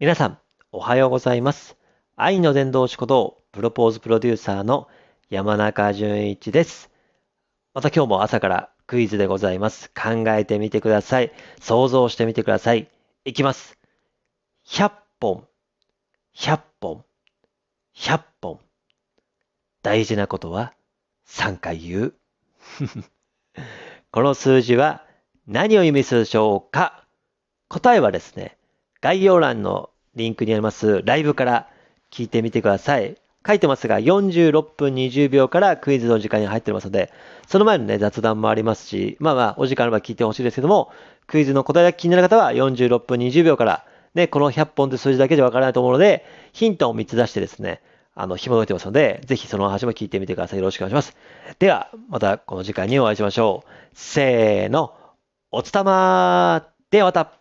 皆さん、おはようございます。愛の伝道師こと、プロポーズプロデューサーの山中淳一です。また今日も朝からクイズでございます。考えてみてください。想像してみてください。いきます。100本、100本、100本。大事なことは3回言う。この数字は何を意味するでしょうか？答えはですね、概要欄のリンクにありますライブから聞いてみてください。書いてますが、46分20秒からクイズの時間に入ってますので、その前のね、雑談もありますし、まあまあ、お時間あれば聞いてほしいですけども、クイズの答えが気になる方は46分20秒から、ね、この100本という数字だけじゃわからないと思うので、ヒントを3つ出してですね、あの、紐解いてますので、ぜひその話も聞いてみてください。よろしくお願いします。では、またこの時間にお会いしましょう。せーの、おつたまーではまた